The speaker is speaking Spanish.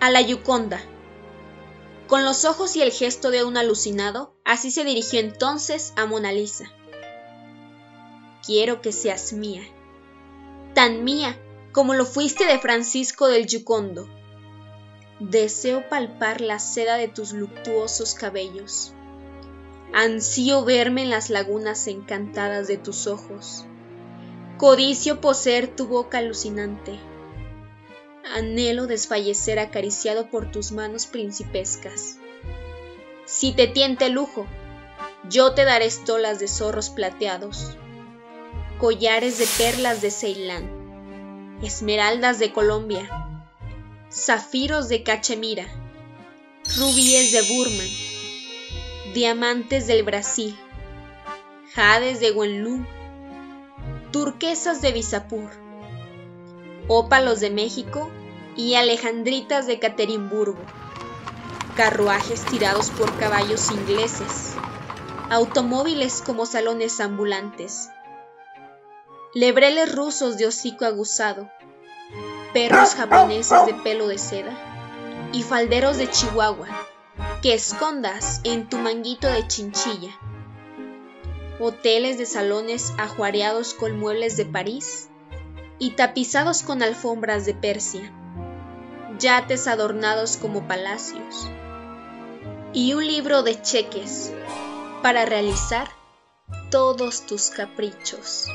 A la Yuconda. Con los ojos y el gesto de un alucinado, así se dirigió entonces a Mona Lisa. Quiero que seas mía, tan mía como lo fuiste de Francisco del Yucondo. Deseo palpar la seda de tus luctuosos cabellos. Ansío verme en las lagunas encantadas de tus ojos. Codicio poseer tu boca alucinante. Anhelo desfallecer acariciado por tus manos principescas. Si te tiente lujo, yo te daré estolas de zorros plateados, collares de perlas de Ceilán, esmeraldas de Colombia, zafiros de Cachemira, rubíes de Burman, diamantes del Brasil, jades de Wenlu, turquesas de Visapur, ópalos de México y alejandritas de Caterimburgo, carruajes tirados por caballos ingleses, automóviles como salones ambulantes, lebreles rusos de hocico aguzado, perros japoneses de pelo de seda. Y falderos de Chihuahua que escondas en tu manguito de chinchilla. Hoteles de salones ajuareados con muebles de París. Y tapizados con alfombras de Persia, yates adornados como palacios y un libro de cheques para realizar todos tus caprichos.